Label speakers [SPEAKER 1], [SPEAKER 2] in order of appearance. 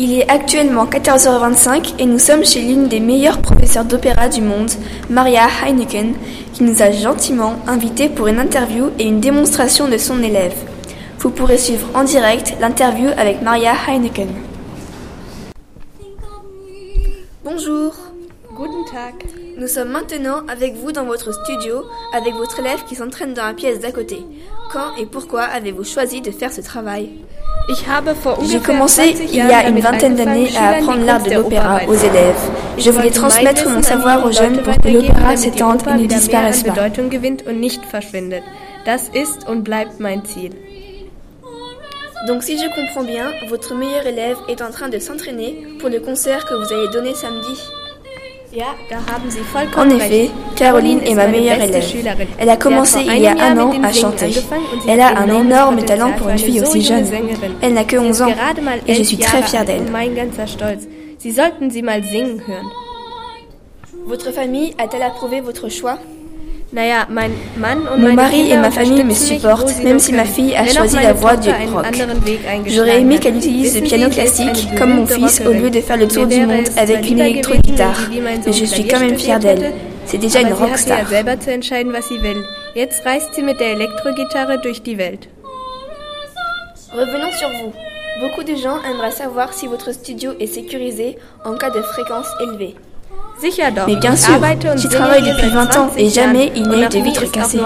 [SPEAKER 1] Il est actuellement 14h25 et nous sommes chez l'une des meilleures professeurs d'opéra du monde, Maria Heineken, qui nous a gentiment invités pour une interview et une démonstration de son élève. Vous pourrez suivre en direct l'interview avec Maria Heineken. Bonjour,
[SPEAKER 2] Guten Tag.
[SPEAKER 1] nous sommes maintenant avec vous dans votre studio avec votre élève qui s'entraîne dans la pièce d'à côté. Quand et pourquoi avez-vous choisi de faire ce travail? J'ai commencé
[SPEAKER 2] 20
[SPEAKER 1] il y a une vingtaine d'années à apprendre l'art de l'opéra aux élèves. Je voulais transmettre mon savoir aux jeunes pour que l'opéra s'étende et ne disparaisse pas.
[SPEAKER 2] Bedeutung gewinnt und nicht verschwindet. Das ist und bleibt mein Ziel.
[SPEAKER 1] Donc si je comprends bien, votre meilleur élève est en train de s'entraîner pour le concert que vous allez donner samedi. En effet. Caroline est ma meilleure élève. Elle a commencé il y a un an à chanter. Elle a un énorme talent pour une fille aussi jeune. Elle n'a que
[SPEAKER 2] Sie
[SPEAKER 1] 11
[SPEAKER 2] ist
[SPEAKER 1] ans et je suis très fière d'elle.
[SPEAKER 2] und mein ganzer Stolz. Sie sollten sie mal singen hören.
[SPEAKER 1] Votre famille a-t-elle approuvé votre choix? Mon mari et ma famille me supportent, même si ma fille a choisi la voie du rock. J'aurais aimé qu'elle utilise le piano classique comme mon fils au lieu de faire le tour du monde avec une électro-guitare. Mais je suis quand même fière d'elle. C'est déjà une rockstar. Revenons sur vous. Beaucoup de gens aimeraient savoir si votre studio est sécurisé en cas de fréquence élevée.
[SPEAKER 2] Sicher doch.
[SPEAKER 1] Mais bien sûr, j'y travaille depuis 20 ans et jamais il n'y a eu de vitre cassée.